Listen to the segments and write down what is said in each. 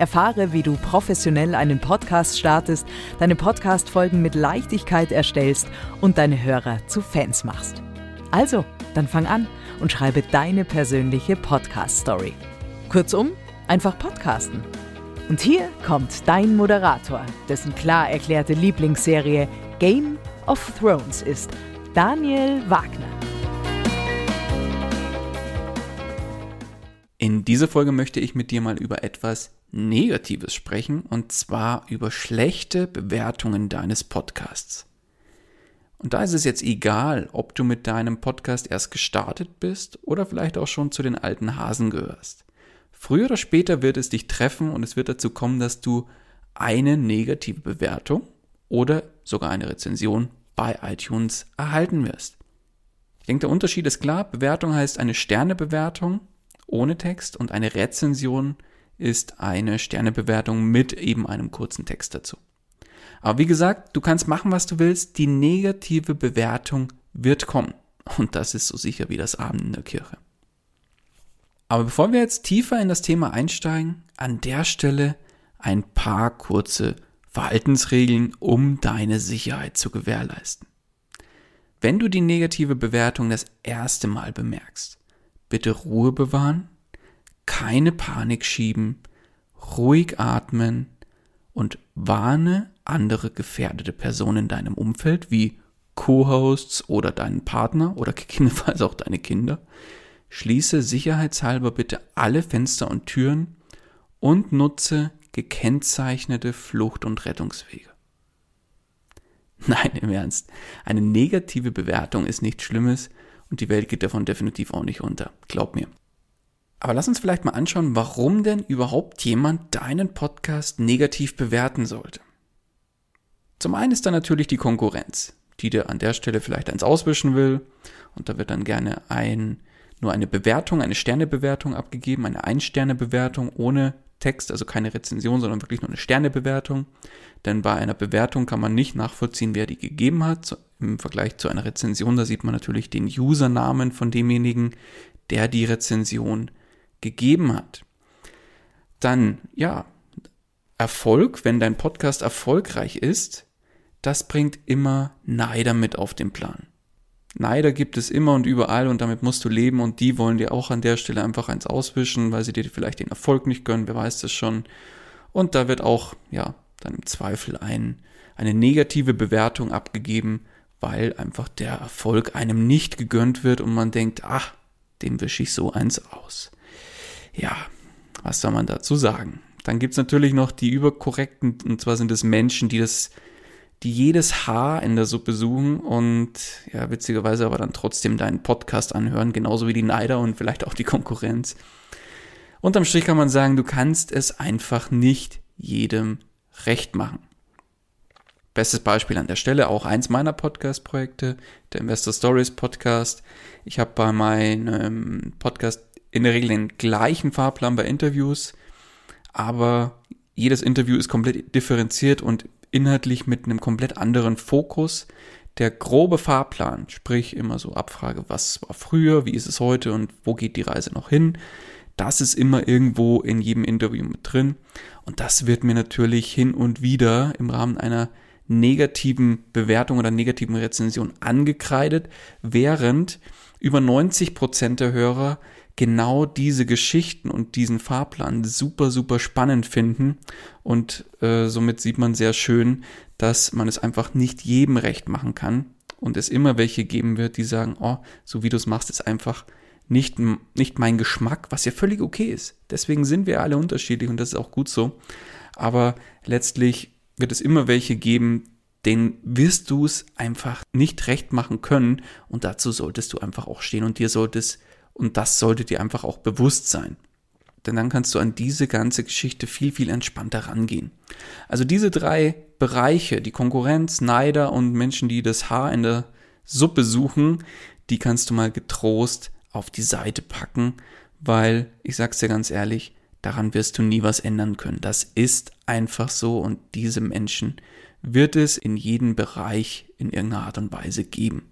Erfahre, wie du professionell einen Podcast startest, deine Podcast-Folgen mit Leichtigkeit erstellst und deine Hörer zu Fans machst. Also, dann fang an und schreibe deine persönliche Podcast-Story. Kurzum, einfach podcasten. Und hier kommt dein Moderator, dessen klar erklärte Lieblingsserie Game of Thrones ist, Daniel Wagner. In dieser Folge möchte ich mit dir mal über etwas Negatives sprechen, und zwar über schlechte Bewertungen deines Podcasts. Und da ist es jetzt egal, ob du mit deinem Podcast erst gestartet bist oder vielleicht auch schon zu den alten Hasen gehörst. Früher oder später wird es dich treffen und es wird dazu kommen, dass du eine negative Bewertung oder sogar eine Rezension bei iTunes erhalten wirst. Ich denke, der Unterschied ist klar. Bewertung heißt eine Sternebewertung ohne Text und eine Rezension ist eine Sternebewertung mit eben einem kurzen Text dazu. Aber wie gesagt, du kannst machen, was du willst. Die negative Bewertung wird kommen. Und das ist so sicher wie das Abend in der Kirche. Aber bevor wir jetzt tiefer in das Thema einsteigen, an der Stelle ein paar kurze Verhaltensregeln, um deine Sicherheit zu gewährleisten. Wenn du die negative Bewertung das erste Mal bemerkst, bitte Ruhe bewahren keine Panik schieben, ruhig atmen und warne andere gefährdete Personen in deinem Umfeld wie Co-Hosts oder deinen Partner oder gegebenenfalls auch deine Kinder. Schließe sicherheitshalber bitte alle Fenster und Türen und nutze gekennzeichnete Flucht- und Rettungswege. Nein, im Ernst. Eine negative Bewertung ist nichts Schlimmes und die Welt geht davon definitiv auch nicht unter. Glaub mir. Aber lass uns vielleicht mal anschauen, warum denn überhaupt jemand deinen Podcast negativ bewerten sollte. Zum einen ist da natürlich die Konkurrenz, die dir an der Stelle vielleicht eins auswischen will und da wird dann gerne ein, nur eine Bewertung, eine Sternebewertung abgegeben, eine Ein-Sterne-Bewertung ohne Text, also keine Rezension, sondern wirklich nur eine Sternebewertung. Denn bei einer Bewertung kann man nicht nachvollziehen, wer die gegeben hat. Im Vergleich zu einer Rezension, da sieht man natürlich den Usernamen von demjenigen, der die Rezension gegeben hat. Dann, ja, Erfolg, wenn dein Podcast erfolgreich ist, das bringt immer Neider mit auf den Plan. Neider gibt es immer und überall und damit musst du leben und die wollen dir auch an der Stelle einfach eins auswischen, weil sie dir vielleicht den Erfolg nicht gönnen, wer weiß das schon. Und da wird auch, ja, dann im Zweifel ein, eine negative Bewertung abgegeben, weil einfach der Erfolg einem nicht gegönnt wird und man denkt, ach, dem wische ich so eins aus ja, was soll man dazu sagen? Dann gibt es natürlich noch die überkorrekten, und zwar sind es Menschen, die das, die jedes Haar in der Suppe suchen und ja, witzigerweise aber dann trotzdem deinen Podcast anhören, genauso wie die Neider und vielleicht auch die Konkurrenz. Unterm Strich kann man sagen, du kannst es einfach nicht jedem recht machen. Bestes Beispiel an der Stelle, auch eins meiner Podcast-Projekte, der Investor Stories Podcast. Ich habe bei meinem Podcast in der Regel den gleichen Fahrplan bei Interviews, aber jedes Interview ist komplett differenziert und inhaltlich mit einem komplett anderen Fokus. der grobe Fahrplan, sprich immer so Abfrage, was war früher, wie ist es heute und wo geht die Reise noch hin, das ist immer irgendwo in jedem Interview mit drin. Und das wird mir natürlich hin und wieder im Rahmen einer negativen Bewertung oder negativen Rezension angekreidet, während über 90 Prozent der Hörer genau diese Geschichten und diesen Fahrplan super, super spannend finden. Und äh, somit sieht man sehr schön, dass man es einfach nicht jedem recht machen kann und es immer welche geben wird, die sagen, oh, so wie du es machst, ist einfach nicht, nicht mein Geschmack, was ja völlig okay ist. Deswegen sind wir alle unterschiedlich und das ist auch gut so. Aber letztlich wird es immer welche geben, denen wirst du es einfach nicht recht machen können und dazu solltest du einfach auch stehen und dir solltest und das sollte dir einfach auch bewusst sein. Denn dann kannst du an diese ganze Geschichte viel, viel entspannter rangehen. Also diese drei Bereiche, die Konkurrenz, Neider und Menschen, die das Haar in der Suppe suchen, die kannst du mal getrost auf die Seite packen, weil ich sag's dir ganz ehrlich, daran wirst du nie was ändern können. Das ist einfach so und diese Menschen wird es in jedem Bereich in irgendeiner Art und Weise geben.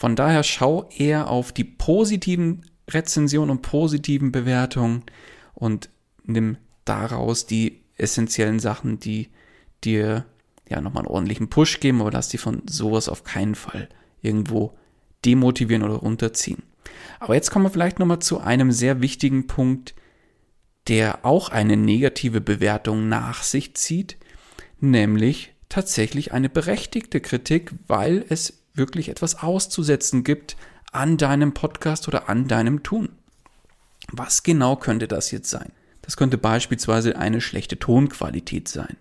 Von daher schau eher auf die positiven Rezensionen und positiven Bewertungen und nimm daraus die essentiellen Sachen, die dir ja nochmal einen ordentlichen Push geben, aber lass dich von sowas auf keinen Fall irgendwo demotivieren oder runterziehen. Aber jetzt kommen wir vielleicht nochmal zu einem sehr wichtigen Punkt, der auch eine negative Bewertung nach sich zieht, nämlich tatsächlich eine berechtigte Kritik, weil es wirklich etwas auszusetzen gibt an deinem Podcast oder an deinem Tun. Was genau könnte das jetzt sein? Das könnte beispielsweise eine schlechte Tonqualität sein.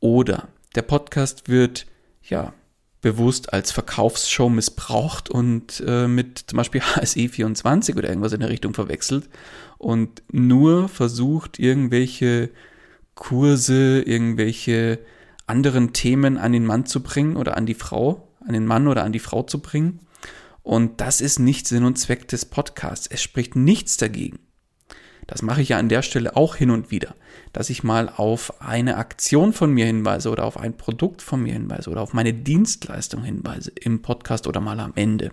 Oder der Podcast wird ja bewusst als Verkaufsshow missbraucht und äh, mit zum Beispiel HSE24 oder irgendwas in der Richtung verwechselt und nur versucht, irgendwelche Kurse, irgendwelche anderen Themen an den Mann zu bringen oder an die Frau, an den Mann oder an die Frau zu bringen. Und das ist nicht Sinn und Zweck des Podcasts. Es spricht nichts dagegen, das mache ich ja an der Stelle auch hin und wieder, dass ich mal auf eine Aktion von mir hinweise oder auf ein Produkt von mir hinweise oder auf meine Dienstleistung hinweise im Podcast oder mal am Ende.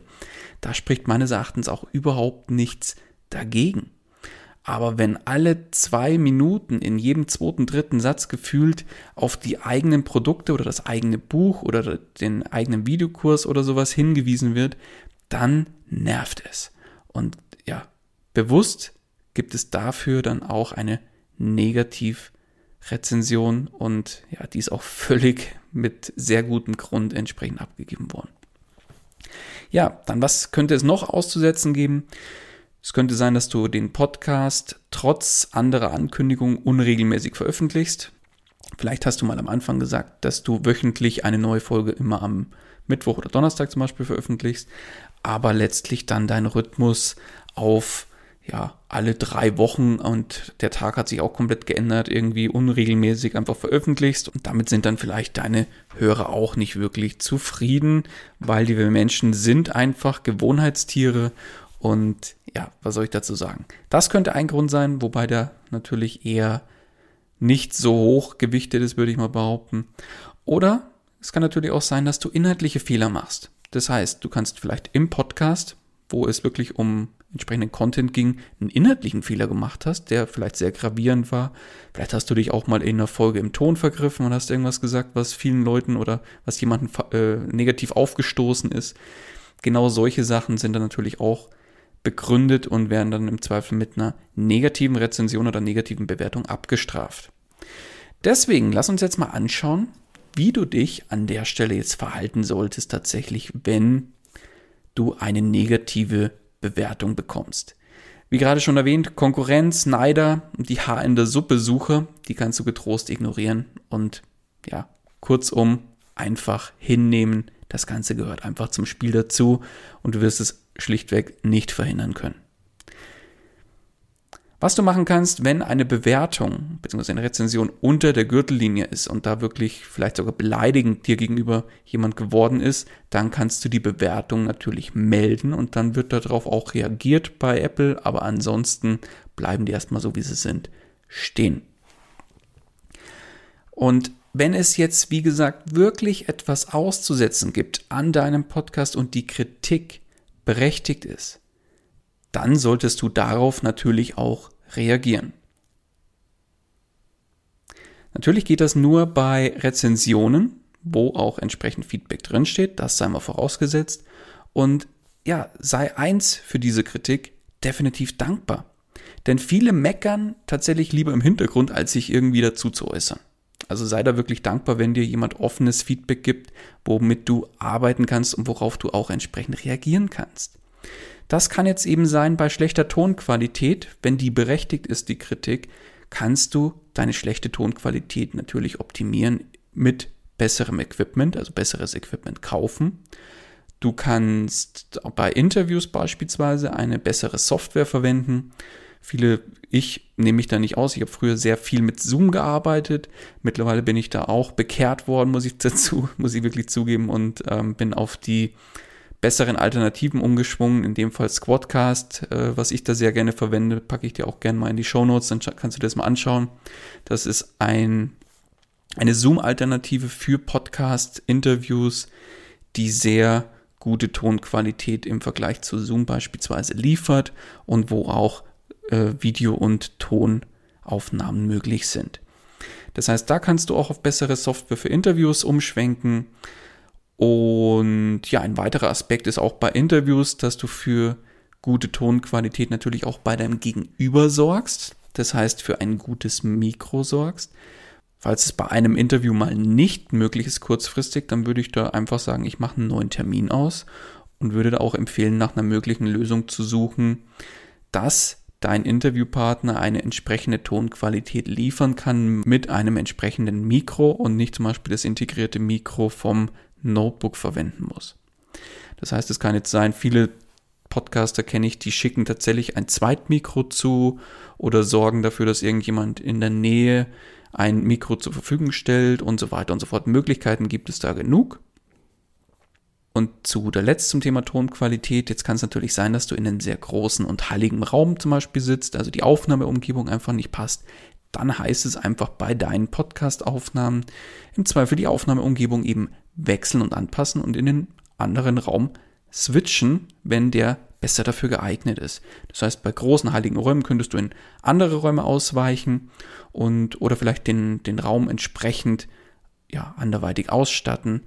Da spricht meines Erachtens auch überhaupt nichts dagegen. Aber wenn alle zwei Minuten in jedem zweiten, dritten Satz gefühlt auf die eigenen Produkte oder das eigene Buch oder den eigenen Videokurs oder sowas hingewiesen wird, dann nervt es. Und ja, bewusst gibt es dafür dann auch eine Negativrezension und ja, die ist auch völlig mit sehr gutem Grund entsprechend abgegeben worden. Ja, dann was könnte es noch auszusetzen geben? Es könnte sein, dass du den Podcast trotz anderer Ankündigungen unregelmäßig veröffentlichst. Vielleicht hast du mal am Anfang gesagt, dass du wöchentlich eine neue Folge immer am Mittwoch oder Donnerstag zum Beispiel veröffentlichst, aber letztlich dann dein Rhythmus auf ja, alle drei Wochen und der Tag hat sich auch komplett geändert, irgendwie unregelmäßig einfach veröffentlichst und damit sind dann vielleicht deine Hörer auch nicht wirklich zufrieden, weil die Menschen sind einfach Gewohnheitstiere und ja, was soll ich dazu sagen? Das könnte ein Grund sein, wobei der natürlich eher nicht so hoch gewichtet ist, würde ich mal behaupten. Oder es kann natürlich auch sein, dass du inhaltliche Fehler machst. Das heißt, du kannst vielleicht im Podcast, wo es wirklich um entsprechenden Content ging, einen inhaltlichen Fehler gemacht hast, der vielleicht sehr gravierend war. Vielleicht hast du dich auch mal in einer Folge im Ton vergriffen und hast irgendwas gesagt, was vielen Leuten oder was jemandem äh, negativ aufgestoßen ist. Genau solche Sachen sind dann natürlich auch begründet und werden dann im Zweifel mit einer negativen Rezension oder negativen Bewertung abgestraft. Deswegen lass uns jetzt mal anschauen, wie du dich an der Stelle jetzt verhalten solltest tatsächlich, wenn du eine negative Bewertung bekommst. Wie gerade schon erwähnt, Konkurrenz, Neider die Haar in der Suppe Suche, die kannst du getrost ignorieren und ja, kurzum einfach hinnehmen. Das Ganze gehört einfach zum Spiel dazu und du wirst es schlichtweg nicht verhindern können. Was du machen kannst, wenn eine Bewertung bzw. eine Rezension unter der Gürtellinie ist und da wirklich vielleicht sogar beleidigend dir gegenüber jemand geworden ist, dann kannst du die Bewertung natürlich melden und dann wird darauf auch reagiert bei Apple, aber ansonsten bleiben die erstmal so, wie sie sind, stehen. Und wenn es jetzt, wie gesagt, wirklich etwas auszusetzen gibt an deinem Podcast und die Kritik berechtigt ist, dann solltest du darauf natürlich auch reagieren. Natürlich geht das nur bei Rezensionen, wo auch entsprechend Feedback drinsteht, das sei mal vorausgesetzt. Und ja, sei eins für diese Kritik definitiv dankbar. Denn viele meckern tatsächlich lieber im Hintergrund, als sich irgendwie dazu zu äußern. Also sei da wirklich dankbar, wenn dir jemand offenes Feedback gibt, womit du arbeiten kannst und worauf du auch entsprechend reagieren kannst. Das kann jetzt eben sein bei schlechter Tonqualität, wenn die berechtigt ist, die Kritik, kannst du deine schlechte Tonqualität natürlich optimieren mit besserem Equipment, also besseres Equipment kaufen. Du kannst bei Interviews beispielsweise eine bessere Software verwenden. Viele, ich nehme mich da nicht aus. Ich habe früher sehr viel mit Zoom gearbeitet. Mittlerweile bin ich da auch bekehrt worden, muss ich dazu, muss ich wirklich zugeben, und ähm, bin auf die besseren Alternativen umgeschwungen, in dem Fall Squadcast, äh, was ich da sehr gerne verwende, packe ich dir auch gerne mal in die Show Notes, dann kannst du das mal anschauen. Das ist ein, eine Zoom-Alternative für Podcast-Interviews, die sehr gute Tonqualität im Vergleich zu Zoom beispielsweise liefert und wo auch äh, Video- und Tonaufnahmen möglich sind. Das heißt, da kannst du auch auf bessere Software für Interviews umschwenken. Und ja, ein weiterer Aspekt ist auch bei Interviews, dass du für gute Tonqualität natürlich auch bei deinem Gegenüber sorgst. Das heißt, für ein gutes Mikro sorgst. Falls es bei einem Interview mal nicht möglich ist kurzfristig, dann würde ich da einfach sagen, ich mache einen neuen Termin aus und würde da auch empfehlen, nach einer möglichen Lösung zu suchen, dass dein Interviewpartner eine entsprechende Tonqualität liefern kann mit einem entsprechenden Mikro und nicht zum Beispiel das integrierte Mikro vom Notebook verwenden muss. Das heißt, es kann jetzt sein, viele Podcaster kenne ich, die schicken tatsächlich ein Zweitmikro zu oder sorgen dafür, dass irgendjemand in der Nähe ein Mikro zur Verfügung stellt und so weiter und so fort. Möglichkeiten gibt es da genug. Und zu guter Letzt zum Thema Tonqualität. Jetzt kann es natürlich sein, dass du in einem sehr großen und heiligen Raum zum Beispiel sitzt, also die Aufnahmeumgebung einfach nicht passt. Dann heißt es einfach bei deinen Podcast-Aufnahmen im Zweifel die Aufnahmeumgebung eben wechseln und anpassen und in den anderen Raum switchen, wenn der besser dafür geeignet ist. Das heißt, bei großen heiligen Räumen könntest du in andere Räume ausweichen und oder vielleicht den, den Raum entsprechend ja, anderweitig ausstatten.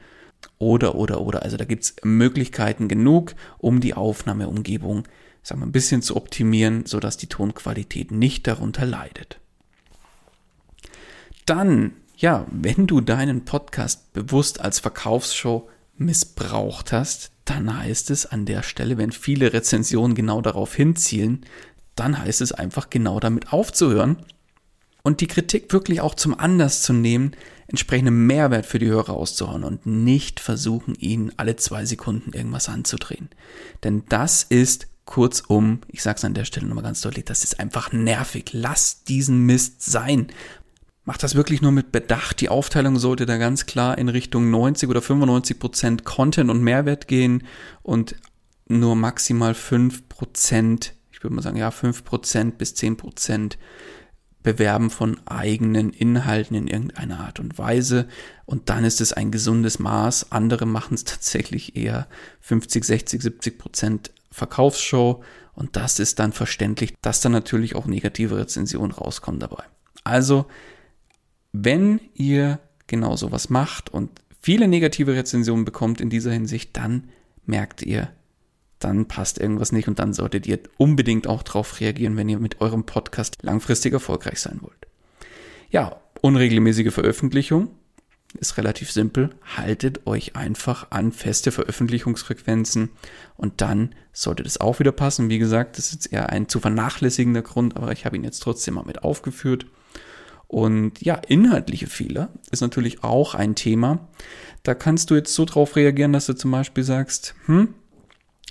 Oder, oder, oder. Also da gibt es Möglichkeiten genug, um die Aufnahmeumgebung sagen wir, ein bisschen zu optimieren, sodass die Tonqualität nicht darunter leidet. Dann ja, wenn du deinen Podcast bewusst als Verkaufsshow missbraucht hast, dann heißt es an der Stelle, wenn viele Rezensionen genau darauf hinzielen, dann heißt es einfach genau damit aufzuhören und die Kritik wirklich auch zum Anlass zu nehmen, entsprechenden Mehrwert für die Hörer auszuhauen und nicht versuchen, ihnen alle zwei Sekunden irgendwas anzudrehen. Denn das ist kurzum, ich sag's an der Stelle nochmal ganz deutlich, das ist einfach nervig. Lass diesen Mist sein. Macht das wirklich nur mit Bedacht. Die Aufteilung sollte da ganz klar in Richtung 90 oder 95 Prozent Content und Mehrwert gehen und nur maximal 5 Prozent, ich würde mal sagen, ja, 5 Prozent bis 10 Prozent Bewerben von eigenen Inhalten in irgendeiner Art und Weise. Und dann ist es ein gesundes Maß. Andere machen es tatsächlich eher 50, 60, 70 Prozent Verkaufsshow. Und das ist dann verständlich, dass dann natürlich auch negative Rezensionen rauskommen dabei. Also wenn ihr genau sowas macht und viele negative Rezensionen bekommt in dieser Hinsicht, dann merkt ihr, dann passt irgendwas nicht und dann solltet ihr unbedingt auch darauf reagieren, wenn ihr mit eurem Podcast langfristig erfolgreich sein wollt. Ja, unregelmäßige Veröffentlichung ist relativ simpel. Haltet euch einfach an feste Veröffentlichungsfrequenzen und dann sollte das auch wieder passen. Wie gesagt, das ist jetzt eher ein zu vernachlässigender Grund, aber ich habe ihn jetzt trotzdem mal mit aufgeführt. Und ja, inhaltliche Fehler ist natürlich auch ein Thema. Da kannst du jetzt so drauf reagieren, dass du zum Beispiel sagst, hm,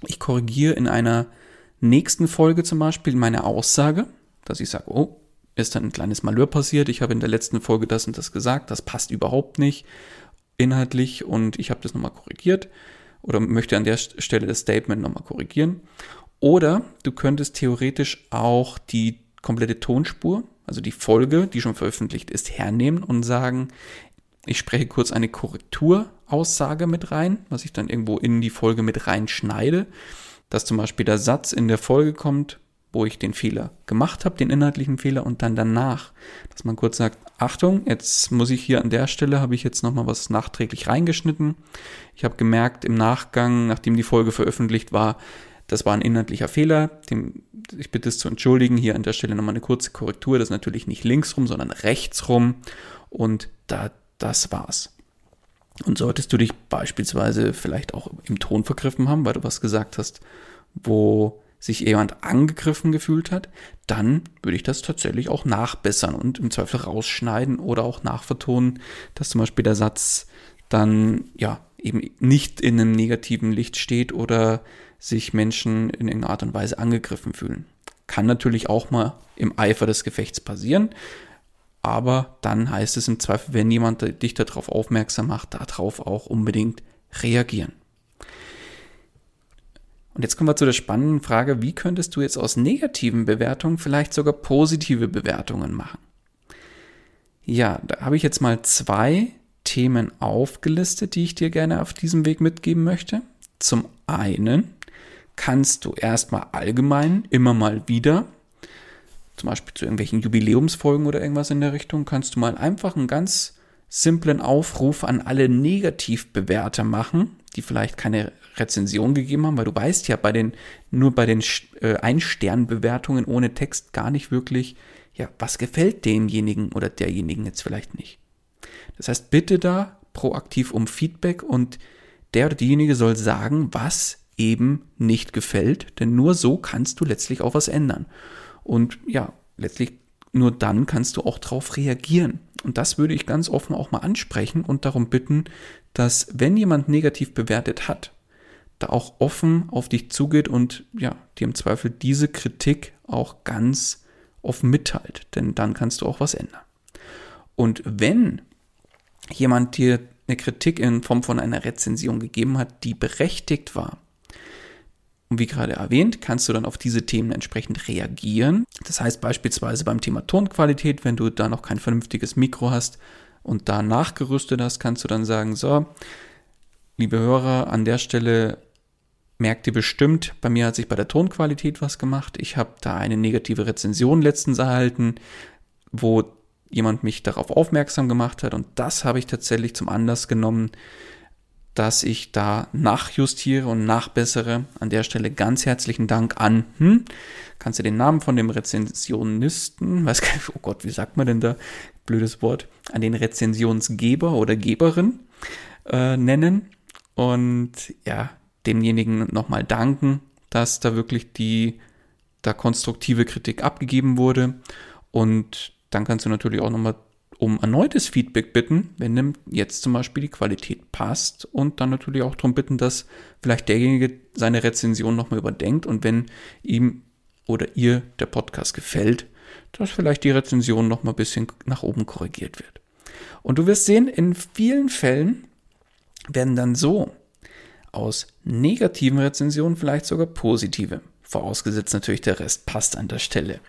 ich korrigiere in einer nächsten Folge zum Beispiel meine Aussage, dass ich sage, oh, ist dann ein kleines Malheur passiert, ich habe in der letzten Folge das und das gesagt, das passt überhaupt nicht inhaltlich und ich habe das nochmal korrigiert oder möchte an der Stelle das Statement nochmal korrigieren. Oder du könntest theoretisch auch die komplette Tonspur also die Folge, die schon veröffentlicht ist, hernehmen und sagen, ich spreche kurz eine Korrekturaussage mit rein, was ich dann irgendwo in die Folge mit reinschneide, dass zum Beispiel der Satz in der Folge kommt, wo ich den Fehler gemacht habe, den inhaltlichen Fehler und dann danach, dass man kurz sagt, Achtung, jetzt muss ich hier an der Stelle, habe ich jetzt nochmal was nachträglich reingeschnitten. Ich habe gemerkt im Nachgang, nachdem die Folge veröffentlicht war, das war ein inhaltlicher Fehler, dem, ich bitte es zu entschuldigen, hier an der Stelle nochmal eine kurze Korrektur, das ist natürlich nicht links rum, sondern rechts rum und da, das war's. Und solltest du dich beispielsweise vielleicht auch im Ton vergriffen haben, weil du was gesagt hast, wo sich jemand angegriffen gefühlt hat, dann würde ich das tatsächlich auch nachbessern und im Zweifel rausschneiden oder auch nachvertonen, dass zum Beispiel der Satz dann ja eben nicht in einem negativen Licht steht oder sich Menschen in irgendeiner Art und Weise angegriffen fühlen. Kann natürlich auch mal im Eifer des Gefechts passieren, aber dann heißt es im Zweifel, wenn jemand dich darauf aufmerksam macht, darauf auch unbedingt reagieren. Und jetzt kommen wir zu der spannenden Frage, wie könntest du jetzt aus negativen Bewertungen vielleicht sogar positive Bewertungen machen? Ja, da habe ich jetzt mal zwei Themen aufgelistet, die ich dir gerne auf diesem Weg mitgeben möchte. Zum einen kannst du erstmal allgemein immer mal wieder, zum Beispiel zu irgendwelchen Jubiläumsfolgen oder irgendwas in der Richtung, kannst du mal einfach einen ganz simplen Aufruf an alle Negativbewerter machen, die vielleicht keine Rezension gegeben haben, weil du weißt ja bei den, nur bei den äh, Ein-Stern-Bewertungen ohne Text gar nicht wirklich, ja, was gefällt demjenigen oder derjenigen jetzt vielleicht nicht. Das heißt, bitte da proaktiv um Feedback und der oder diejenige soll sagen, was eben nicht gefällt, denn nur so kannst du letztlich auch was ändern. Und ja, letztlich nur dann kannst du auch darauf reagieren. Und das würde ich ganz offen auch mal ansprechen und darum bitten, dass wenn jemand negativ bewertet hat, da auch offen auf dich zugeht und ja, dir im Zweifel diese Kritik auch ganz offen mitteilt, denn dann kannst du auch was ändern. Und wenn jemand dir eine Kritik in Form von einer Rezension gegeben hat, die berechtigt war, und wie gerade erwähnt, kannst du dann auf diese Themen entsprechend reagieren. Das heißt beispielsweise beim Thema Tonqualität, wenn du da noch kein vernünftiges Mikro hast und da nachgerüstet hast, kannst du dann sagen, so, liebe Hörer, an der Stelle merkt ihr bestimmt, bei mir hat sich bei der Tonqualität was gemacht. Ich habe da eine negative Rezension letztens erhalten, wo jemand mich darauf aufmerksam gemacht hat und das habe ich tatsächlich zum Anlass genommen, dass ich da nachjustiere und nachbessere. An der Stelle ganz herzlichen Dank an, hm, kannst du den Namen von dem Rezensionisten, weiß gar nicht, oh Gott, wie sagt man denn da, blödes Wort, an den Rezensionsgeber oder Geberin äh, nennen. Und ja, demjenigen nochmal danken, dass da wirklich die da konstruktive Kritik abgegeben wurde. Und dann kannst du natürlich auch nochmal um erneutes Feedback bitten, wenn jetzt zum Beispiel die Qualität passt und dann natürlich auch darum bitten, dass vielleicht derjenige seine Rezension nochmal überdenkt und wenn ihm oder ihr der Podcast gefällt, dass vielleicht die Rezension nochmal ein bisschen nach oben korrigiert wird. Und du wirst sehen, in vielen Fällen werden dann so aus negativen Rezensionen vielleicht sogar positive. Vorausgesetzt natürlich der Rest passt an der Stelle.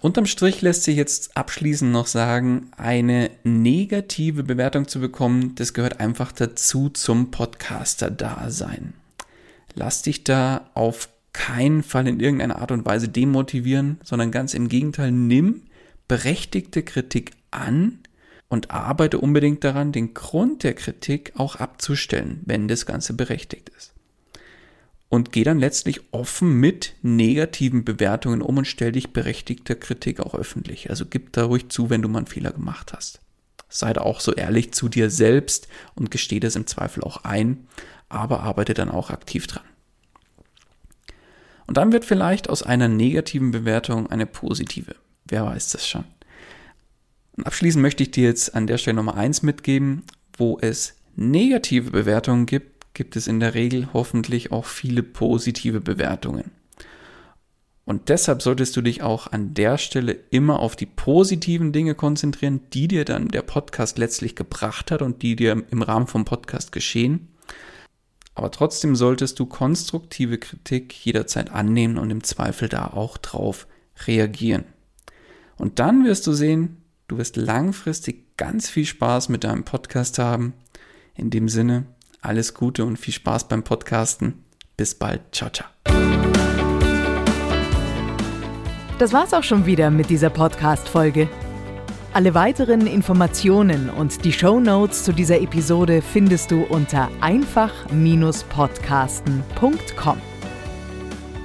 Unterm Strich lässt sich jetzt abschließend noch sagen, eine negative Bewertung zu bekommen, das gehört einfach dazu zum Podcaster-Dasein. Lass dich da auf keinen Fall in irgendeiner Art und Weise demotivieren, sondern ganz im Gegenteil, nimm berechtigte Kritik an und arbeite unbedingt daran, den Grund der Kritik auch abzustellen, wenn das Ganze berechtigt ist. Und geh dann letztlich offen mit negativen Bewertungen um und stell dich berechtigter Kritik auch öffentlich. Also gib da ruhig zu, wenn du mal einen Fehler gemacht hast. Sei da auch so ehrlich zu dir selbst und gesteh das im Zweifel auch ein, aber arbeite dann auch aktiv dran. Und dann wird vielleicht aus einer negativen Bewertung eine positive. Wer weiß das schon. Und abschließend möchte ich dir jetzt an der Stelle Nummer eins mitgeben, wo es negative Bewertungen gibt, gibt es in der Regel hoffentlich auch viele positive Bewertungen. Und deshalb solltest du dich auch an der Stelle immer auf die positiven Dinge konzentrieren, die dir dann der Podcast letztlich gebracht hat und die dir im Rahmen vom Podcast geschehen. Aber trotzdem solltest du konstruktive Kritik jederzeit annehmen und im Zweifel da auch drauf reagieren. Und dann wirst du sehen, Du wirst langfristig ganz viel Spaß mit deinem Podcast haben. In dem Sinne, alles Gute und viel Spaß beim Podcasten. Bis bald. Ciao, ciao. Das war's auch schon wieder mit dieser Podcast-Folge. Alle weiteren Informationen und die Show Notes zu dieser Episode findest du unter einfach-podcasten.com.